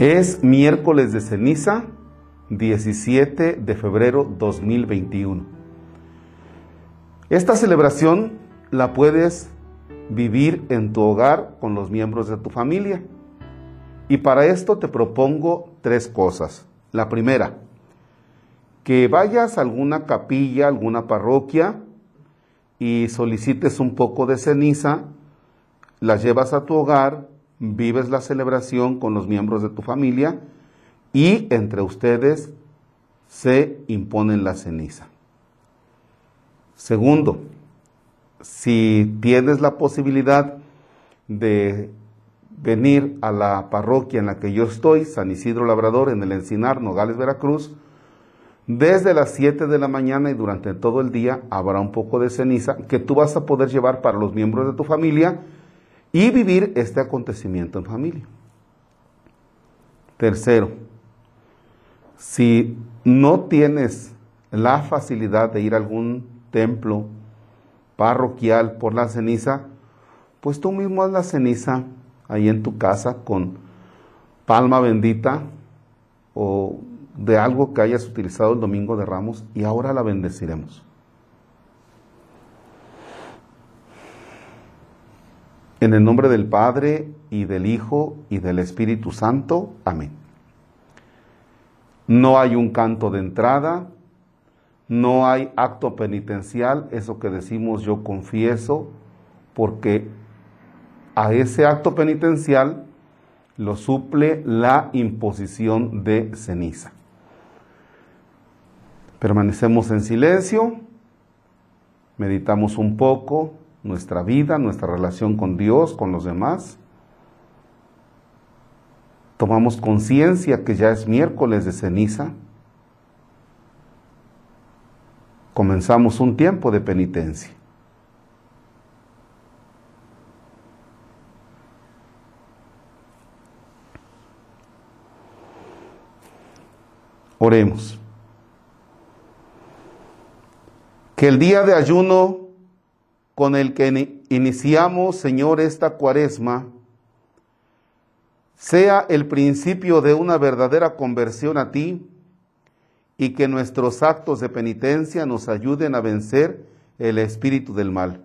Es miércoles de ceniza, 17 de febrero 2021. Esta celebración la puedes vivir en tu hogar con los miembros de tu familia. Y para esto te propongo tres cosas. La primera, que vayas a alguna capilla, alguna parroquia y solicites un poco de ceniza, la llevas a tu hogar vives la celebración con los miembros de tu familia y entre ustedes se imponen la ceniza. Segundo, si tienes la posibilidad de venir a la parroquia en la que yo estoy, San Isidro Labrador, en el Encinar, Nogales, Veracruz, desde las 7 de la mañana y durante todo el día habrá un poco de ceniza que tú vas a poder llevar para los miembros de tu familia y vivir este acontecimiento en familia. Tercero, si no tienes la facilidad de ir a algún templo parroquial por la ceniza, pues tú mismo haz la ceniza ahí en tu casa con palma bendita o de algo que hayas utilizado el domingo de ramos y ahora la bendeciremos. En el nombre del Padre y del Hijo y del Espíritu Santo. Amén. No hay un canto de entrada, no hay acto penitencial, eso que decimos yo confieso, porque a ese acto penitencial lo suple la imposición de ceniza. Permanecemos en silencio, meditamos un poco, nuestra vida, nuestra relación con Dios, con los demás. Tomamos conciencia que ya es miércoles de ceniza. Comenzamos un tiempo de penitencia. Oremos. Que el día de ayuno con el que iniciamos, Señor, esta cuaresma, sea el principio de una verdadera conversión a ti y que nuestros actos de penitencia nos ayuden a vencer el espíritu del mal.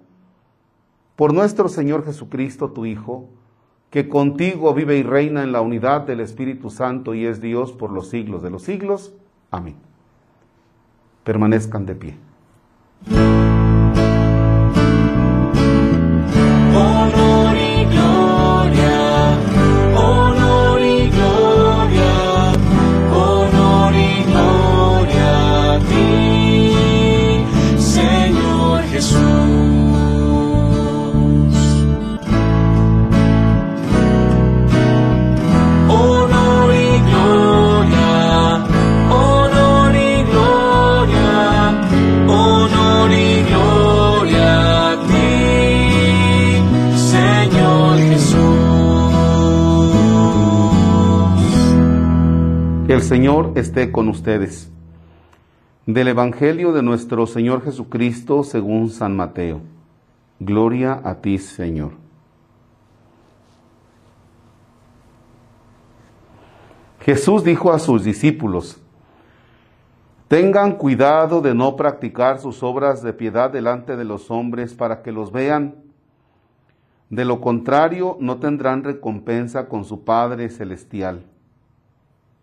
Por nuestro Señor Jesucristo, tu Hijo, que contigo vive y reina en la unidad del Espíritu Santo y es Dios por los siglos de los siglos. Amén. Permanezcan de pie. Señor esté con ustedes. Del Evangelio de nuestro Señor Jesucristo según San Mateo. Gloria a ti, Señor. Jesús dijo a sus discípulos, Tengan cuidado de no practicar sus obras de piedad delante de los hombres para que los vean. De lo contrario, no tendrán recompensa con su Padre Celestial.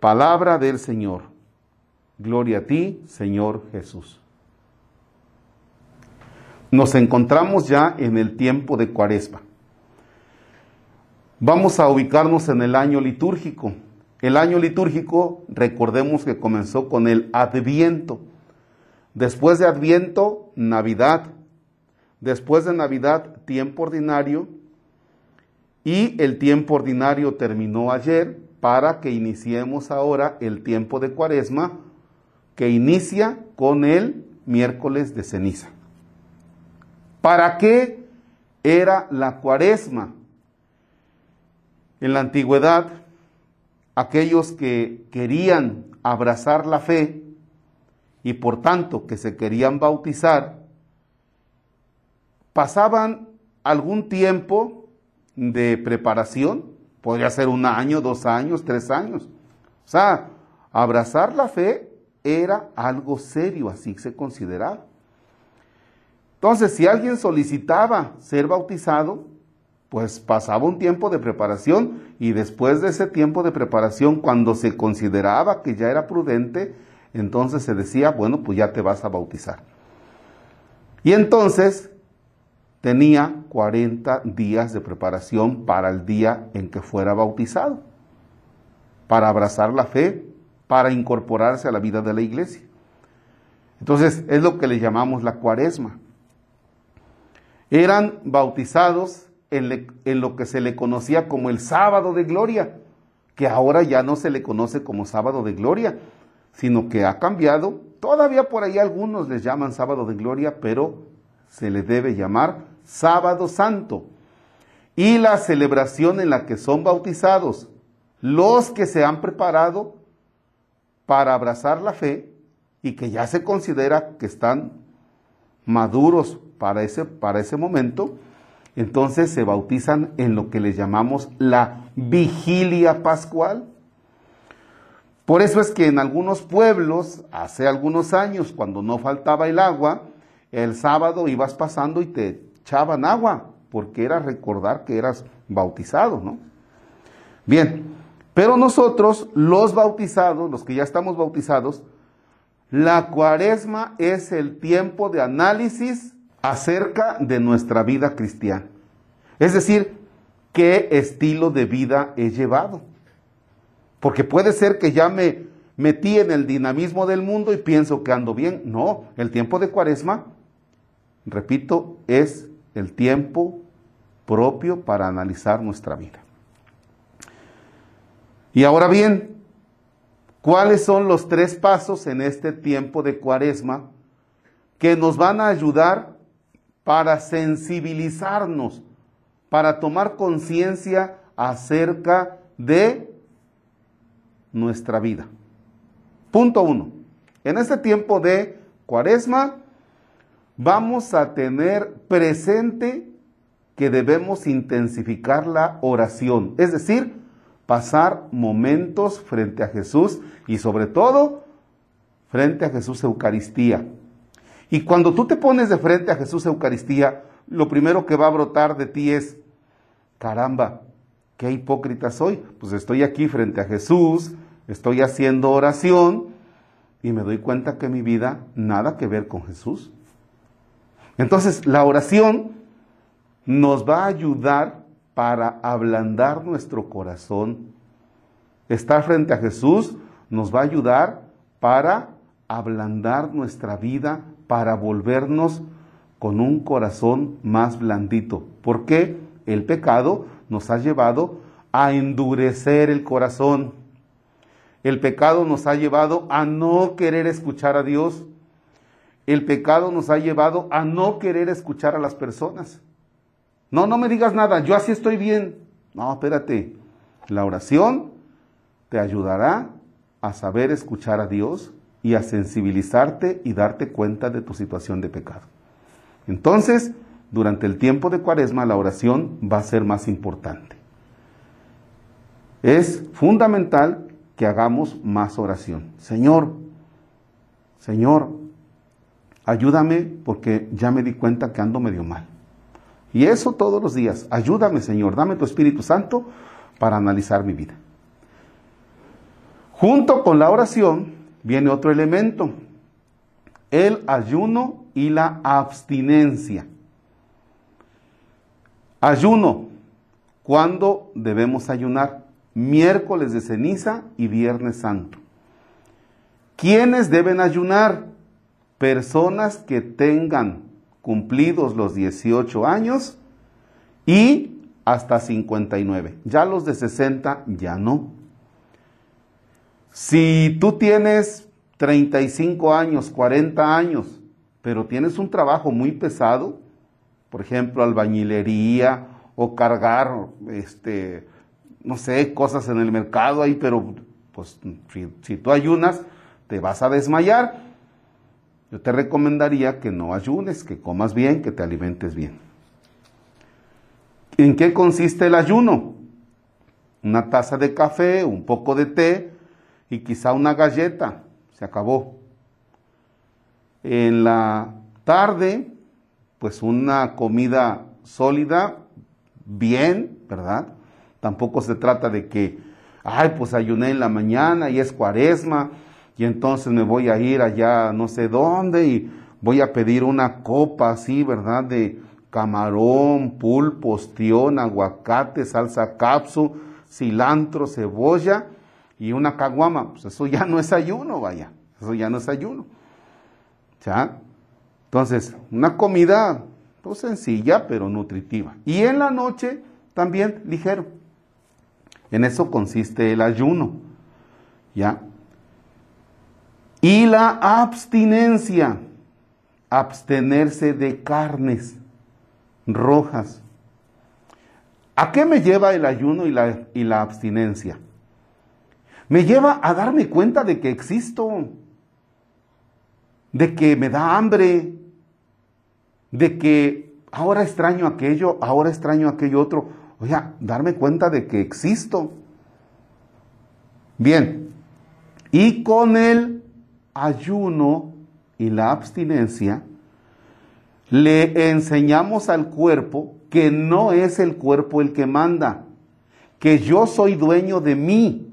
Palabra del Señor. Gloria a ti, Señor Jesús. Nos encontramos ya en el tiempo de Cuaresma. Vamos a ubicarnos en el año litúrgico. El año litúrgico, recordemos que comenzó con el Adviento. Después de Adviento, Navidad. Después de Navidad, tiempo ordinario. Y el tiempo ordinario terminó ayer para que iniciemos ahora el tiempo de cuaresma que inicia con el miércoles de ceniza. ¿Para qué era la cuaresma? En la antigüedad, aquellos que querían abrazar la fe y por tanto que se querían bautizar, pasaban algún tiempo de preparación Podría ser un año, dos años, tres años. O sea, abrazar la fe era algo serio, así se consideraba. Entonces, si alguien solicitaba ser bautizado, pues pasaba un tiempo de preparación y después de ese tiempo de preparación, cuando se consideraba que ya era prudente, entonces se decía, bueno, pues ya te vas a bautizar. Y entonces tenía 40 días de preparación para el día en que fuera bautizado, para abrazar la fe, para incorporarse a la vida de la iglesia. Entonces es lo que le llamamos la cuaresma. Eran bautizados en, en, lo que se le conocía como el sábado de gloria, que ahora ya no se le conoce como sábado de gloria, sino que ha cambiado. Todavía por ahí algunos les llaman sábado de gloria, pero se le debe llamar sábado santo. Y la celebración en la que son bautizados los que se han preparado para abrazar la fe y que ya se considera que están maduros para ese, para ese momento, entonces se bautizan en lo que le llamamos la vigilia pascual. Por eso es que en algunos pueblos, hace algunos años, cuando no faltaba el agua, el sábado ibas pasando y te echaban agua, porque era recordar que eras bautizado, ¿no? Bien, pero nosotros, los bautizados, los que ya estamos bautizados, la cuaresma es el tiempo de análisis acerca de nuestra vida cristiana. Es decir, qué estilo de vida he llevado. Porque puede ser que ya me metí en el dinamismo del mundo y pienso que ando bien. No, el tiempo de cuaresma repito, es el tiempo propio para analizar nuestra vida. Y ahora bien, ¿cuáles son los tres pasos en este tiempo de cuaresma que nos van a ayudar para sensibilizarnos, para tomar conciencia acerca de nuestra vida? Punto uno. En este tiempo de cuaresma, vamos a tener presente que debemos intensificar la oración, es decir, pasar momentos frente a Jesús y sobre todo frente a Jesús Eucaristía. Y cuando tú te pones de frente a Jesús Eucaristía, lo primero que va a brotar de ti es, caramba, qué hipócrita soy. Pues estoy aquí frente a Jesús, estoy haciendo oración y me doy cuenta que mi vida nada que ver con Jesús. Entonces, la oración nos va a ayudar para ablandar nuestro corazón. Estar frente a Jesús nos va a ayudar para ablandar nuestra vida, para volvernos con un corazón más blandito. Porque el pecado nos ha llevado a endurecer el corazón. El pecado nos ha llevado a no querer escuchar a Dios el pecado nos ha llevado a no querer escuchar a las personas. No, no me digas nada, yo así estoy bien. No, espérate. La oración te ayudará a saber escuchar a Dios y a sensibilizarte y darte cuenta de tu situación de pecado. Entonces, durante el tiempo de cuaresma, la oración va a ser más importante. Es fundamental que hagamos más oración. Señor, Señor, ayúdame porque ya me di cuenta que ando medio mal. Y eso todos los días. Ayúdame, Señor, dame tu Espíritu Santo para analizar mi vida. Junto con la oración viene otro elemento, el ayuno y la abstinencia. Ayuno. ¿Cuándo debemos ayunar? Miércoles de ceniza y Viernes Santo. ¿Quiénes deben ayunar? Personas que tengan cumplidos los 18 años y hasta 59. Ya los de 60 ya no. Si tú tienes 35 años, 40 años, pero tienes un trabajo muy pesado, por ejemplo, albañilería o cargar, este, no sé, cosas en el mercado ahí, pero pues si, si tú ayunas, te vas a desmayar. Yo te recomendaría que no ayunes, que comas bien, que te alimentes bien. ¿En qué consiste el ayuno? Una taza de café, un poco de té, y quizá una galleta. Se acabó. En la tarde, pues una comida sólida, bien, ¿verdad? Tampoco se trata de que, ay, pues ayuné en la mañana y es cuaresma y entonces me voy a ir allá no sé dónde y voy a pedir una copa así, ¿verdad? De camarón, pulpo, ostión, aguacate, salsa capsu, cilantro, cebolla y una caguama, pues eso ya no es ayuno, vaya, eso ya no es ayuno. ¿Ya? Entonces, una comida pues, sencilla pero nutritiva. Y en la noche también ligero. En eso consiste el ayuno. ¿Ya? Y la abstinencia, abstenerse de carnes rojas. ¿A qué me lleva el ayuno y la, y la abstinencia? Me lleva a darme cuenta de que existo, de que me da hambre, de que ahora extraño aquello, ahora extraño aquello otro. Oye, darme cuenta de que existo. Bien, y con el ayuno y la abstinencia, le enseñamos al cuerpo que no es el cuerpo el que manda, que yo soy dueño de mí,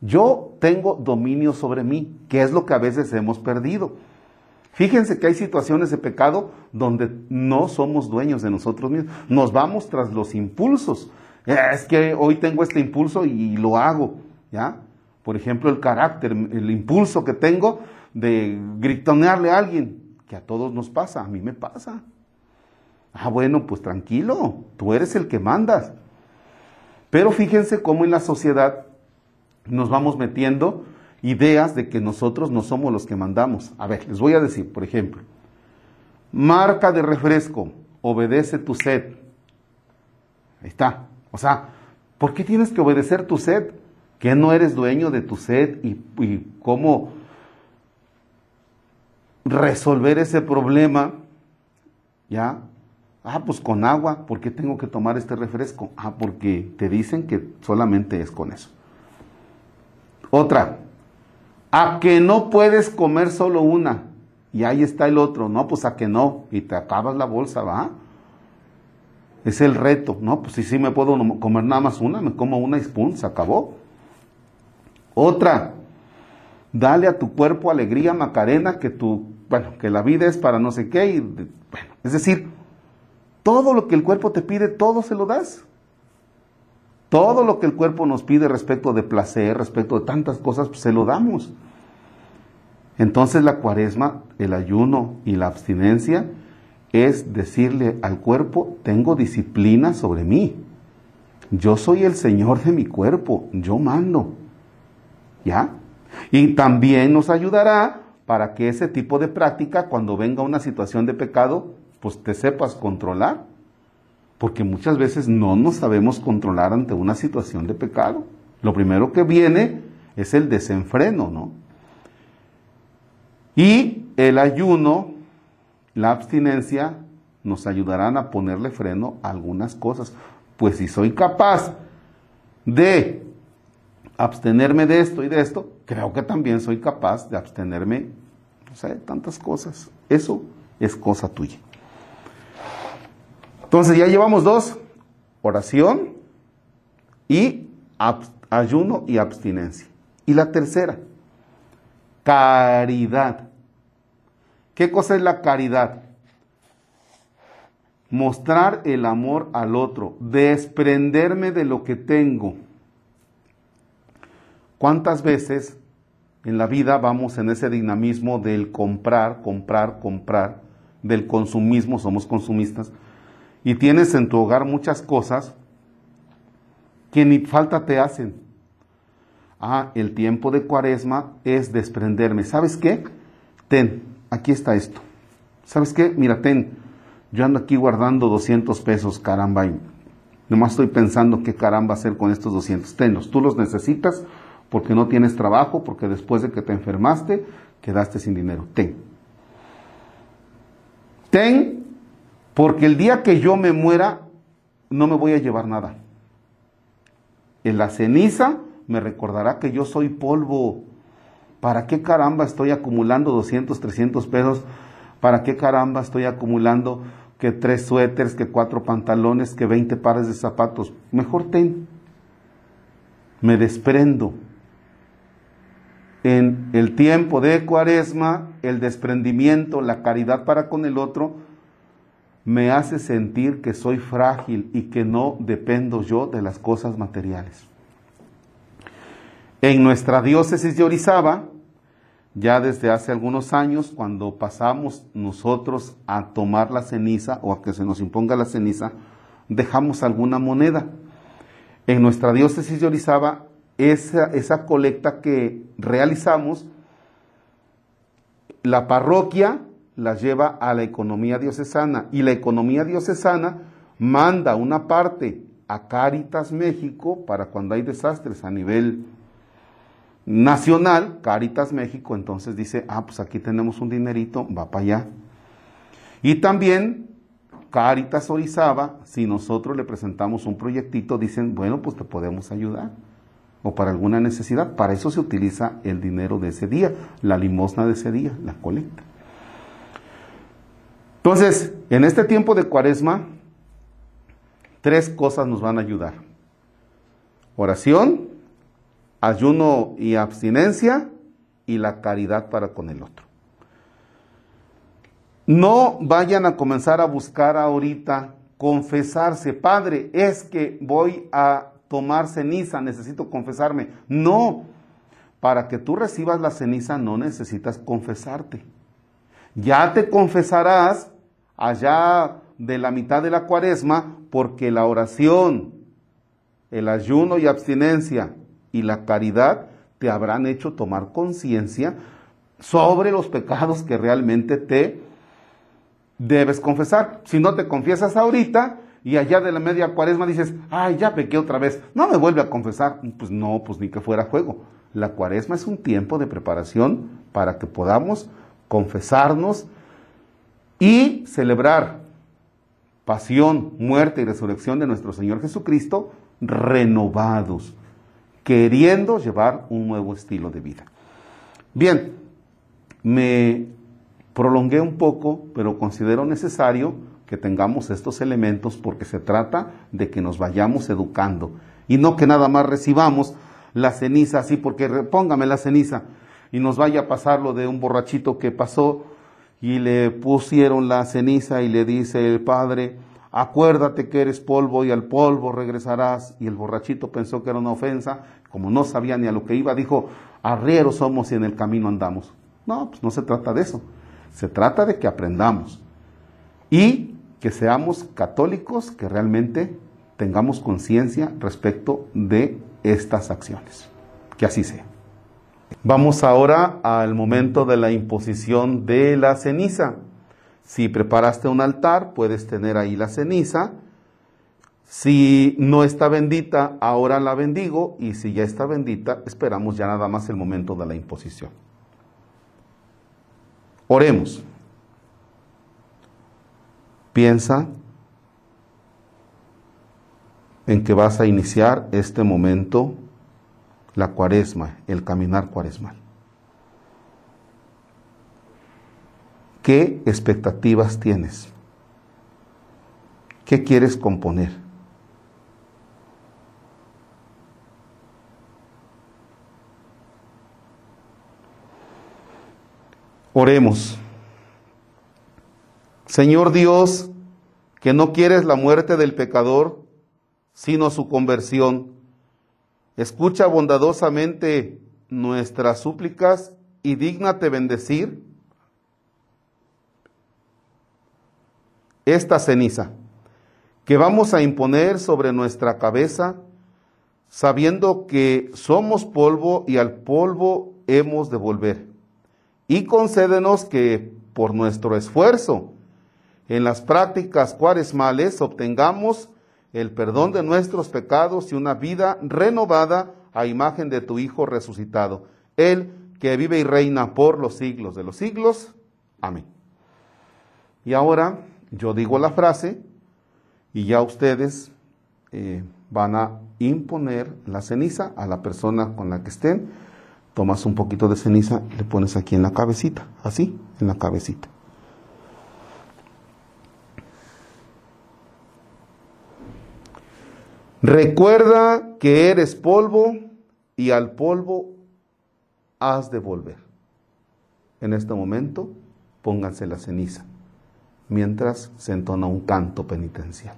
yo tengo dominio sobre mí, que es lo que a veces hemos perdido. Fíjense que hay situaciones de pecado donde no somos dueños de nosotros mismos. Nos vamos tras los impulsos. Es que hoy tengo este impulso y lo hago, ¿ya? Por ejemplo, el carácter, el impulso que tengo de gritonearle a alguien, que a todos nos pasa, a mí me pasa. Ah, bueno, pues tranquilo, tú eres el que mandas. Pero fíjense cómo en la sociedad nos vamos metiendo ideas de que nosotros no somos los que mandamos. A ver, les voy a decir, por ejemplo, marca de refresco, obedece tu sed. Ahí está. O sea, ¿por qué tienes que obedecer tu sed? Que no eres dueño de tu sed y, cómo resolver ese problema, ¿ya? Ah, pues con agua, ¿por qué tengo que tomar este refresco? Ah, porque te dicen que solamente es con eso. Otra, a que no puedes comer solo una. Y ahí está el otro, no, pues a que no. Y te acabas la bolsa, ¿va? Es el reto, ¿no? Pues si sí me puedo comer nada más una, me como una y se acabó. Otra, dale a tu cuerpo alegría, Macarena, que tu, bueno, que la vida es para no sé qué. Y, bueno, es decir, todo lo que el cuerpo te pide, todo se lo das. Todo lo que el cuerpo nos pide respecto de placer, respecto de tantas cosas, pues se lo damos. Entonces la cuaresma, el ayuno y la abstinencia es decirle al cuerpo, tengo disciplina sobre mí. Yo soy el Señor de mi cuerpo, yo mando. ¿Ya? Y también nos ayudará para que ese tipo de práctica, cuando venga una situación de pecado, pues te sepas controlar porque muchas veces no nos sabemos controlar ante una situación de pecado. Lo primero que viene es el desenfreno, ¿no? Y el ayuno, la abstinencia, nos ayudarán a ponerle freno a algunas cosas. Pues si soy capaz de abstenerme de esto y de esto, creo que también soy capaz de abstenerme, no sé, tantas cosas. Eso es cosa tuya. Entonces ya llevamos dos, oración y ayuno y abstinencia. Y la tercera, caridad. ¿Qué cosa es la caridad? Mostrar el amor al otro, desprenderme de lo que tengo. ¿Cuántas veces en la vida vamos en ese dinamismo del comprar, comprar, comprar, del consumismo, somos consumistas, y tienes en tu hogar muchas cosas que ni falta te hacen. Ah, el tiempo de cuaresma es desprenderme. ¿Sabes qué? Ten, aquí está esto. ¿Sabes qué? Mira, ten, yo ando aquí guardando 200 pesos, caramba, y nomás estoy pensando qué caramba hacer con estos 200. Tenlos, tú los necesitas porque no tienes trabajo, porque después de que te enfermaste, quedaste sin dinero. Ten. Ten porque el día que yo me muera, no me voy a llevar nada. En la ceniza me recordará que yo soy polvo. ¿Para qué caramba estoy acumulando 200, 300 pesos? ¿Para qué caramba estoy acumulando que tres suéteres, que cuatro pantalones, que 20 pares de zapatos? Mejor ten. Me desprendo. En el tiempo de cuaresma, el desprendimiento, la caridad para con el otro, me hace sentir que soy frágil y que no dependo yo de las cosas materiales. En nuestra diócesis de Orizaba, ya desde hace algunos años, cuando pasamos nosotros a tomar la ceniza o a que se nos imponga la ceniza, dejamos alguna moneda. En nuestra diócesis de Orizaba, esa, esa colecta que realizamos, la parroquia las lleva a la economía diocesana y la economía diocesana manda una parte a Caritas México para cuando hay desastres a nivel nacional, Caritas México, entonces dice, ah, pues aquí tenemos un dinerito, va para allá. Y también Caritas Orizaba, si nosotros le presentamos un proyectito, dicen, bueno, pues te podemos ayudar. O para alguna necesidad. Para eso se utiliza el dinero de ese día, la limosna de ese día, la colecta. Entonces, en este tiempo de cuaresma, tres cosas nos van a ayudar. Oración, ayuno y abstinencia y la caridad para con el otro. No vayan a comenzar a buscar ahorita confesarse, Padre, es que voy a tomar ceniza, necesito confesarme. No, para que tú recibas la ceniza no necesitas confesarte. Ya te confesarás allá de la mitad de la cuaresma porque la oración, el ayuno y abstinencia y la caridad te habrán hecho tomar conciencia sobre los pecados que realmente te debes confesar. Si no te confiesas ahorita y allá de la media cuaresma dices, ay, ya pequé otra vez, no me vuelve a confesar. Pues no, pues ni que fuera juego. La cuaresma es un tiempo de preparación para que podamos confesarnos y celebrar pasión, muerte y resurrección de nuestro Señor Jesucristo renovados queriendo llevar un nuevo estilo de vida. Bien, me prolongué un poco, pero considero necesario que tengamos estos elementos porque se trata de que nos vayamos educando y no que nada más recibamos la ceniza así, porque póngame la ceniza y nos vaya a pasar lo de un borrachito que pasó y le pusieron la ceniza y le dice el padre, acuérdate que eres polvo y al polvo regresarás. Y el borrachito pensó que era una ofensa, como no sabía ni a lo que iba, dijo, arrieros somos y en el camino andamos. No, pues no se trata de eso. Se trata de que aprendamos y que seamos católicos, que realmente tengamos conciencia respecto de estas acciones. Que así sea. Vamos ahora al momento de la imposición de la ceniza. Si preparaste un altar, puedes tener ahí la ceniza. Si no está bendita, ahora la bendigo y si ya está bendita, esperamos ya nada más el momento de la imposición. Oremos. Piensa en que vas a iniciar este momento, la cuaresma, el caminar cuaresmal. ¿Qué expectativas tienes? ¿Qué quieres componer? Oremos. Señor Dios, que no quieres la muerte del pecador, sino su conversión, escucha bondadosamente nuestras súplicas y dígnate bendecir esta ceniza que vamos a imponer sobre nuestra cabeza, sabiendo que somos polvo y al polvo hemos de volver. Y concédenos que por nuestro esfuerzo en las prácticas cuaresmales obtengamos el perdón de nuestros pecados y una vida renovada a imagen de tu Hijo resucitado, Él que vive y reina por los siglos de los siglos. Amén. Y ahora yo digo la frase y ya ustedes eh, van a imponer la ceniza a la persona con la que estén. Tomas un poquito de ceniza, le pones aquí en la cabecita, así, en la cabecita. Recuerda que eres polvo y al polvo has de volver. En este momento, pónganse la ceniza mientras se entona un canto penitencial.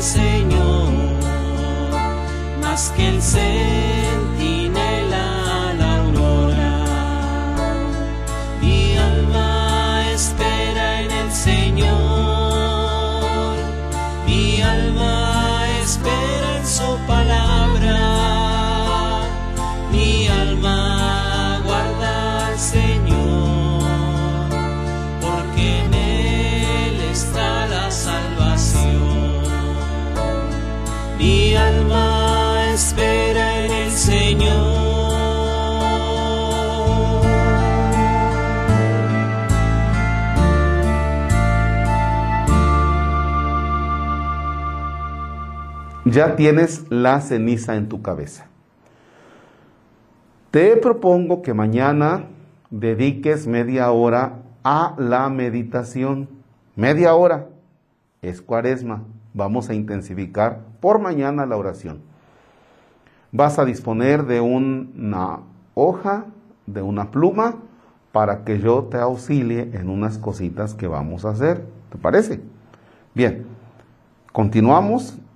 Señor, más que el centinela Ya tienes la ceniza en tu cabeza. Te propongo que mañana dediques media hora a la meditación. Media hora. Es cuaresma. Vamos a intensificar por mañana la oración. Vas a disponer de una hoja, de una pluma, para que yo te auxilie en unas cositas que vamos a hacer. ¿Te parece? Bien, continuamos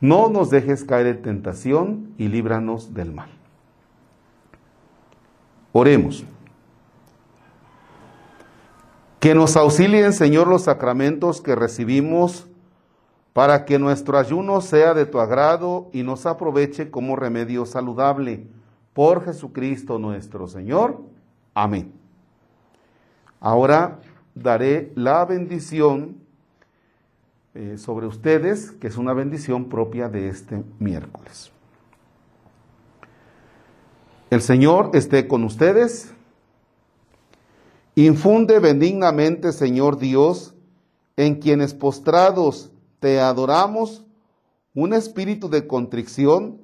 No nos dejes caer en tentación y líbranos del mal. Oremos. Que nos auxilien, Señor, los sacramentos que recibimos para que nuestro ayuno sea de tu agrado y nos aproveche como remedio saludable por Jesucristo nuestro Señor. Amén. Ahora daré la bendición eh, sobre ustedes, que es una bendición propia de este miércoles. El Señor esté con ustedes. Infunde benignamente, Señor Dios, en quienes postrados te adoramos, un espíritu de contrición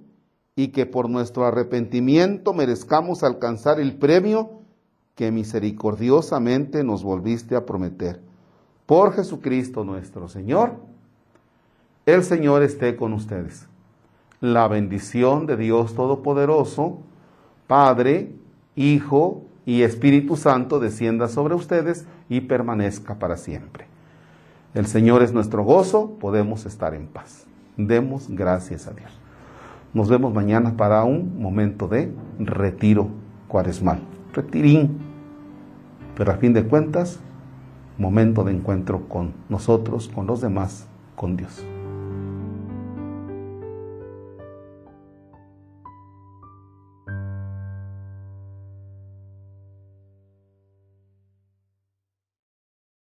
y que por nuestro arrepentimiento merezcamos alcanzar el premio que misericordiosamente nos volviste a prometer. Por Jesucristo nuestro Señor, el Señor esté con ustedes. La bendición de Dios Todopoderoso, Padre, Hijo y Espíritu Santo descienda sobre ustedes y permanezca para siempre. El Señor es nuestro gozo, podemos estar en paz. Demos gracias a Dios. Nos vemos mañana para un momento de retiro cuaresmal. Retirín. Pero a fin de cuentas, momento de encuentro con nosotros, con los demás, con Dios.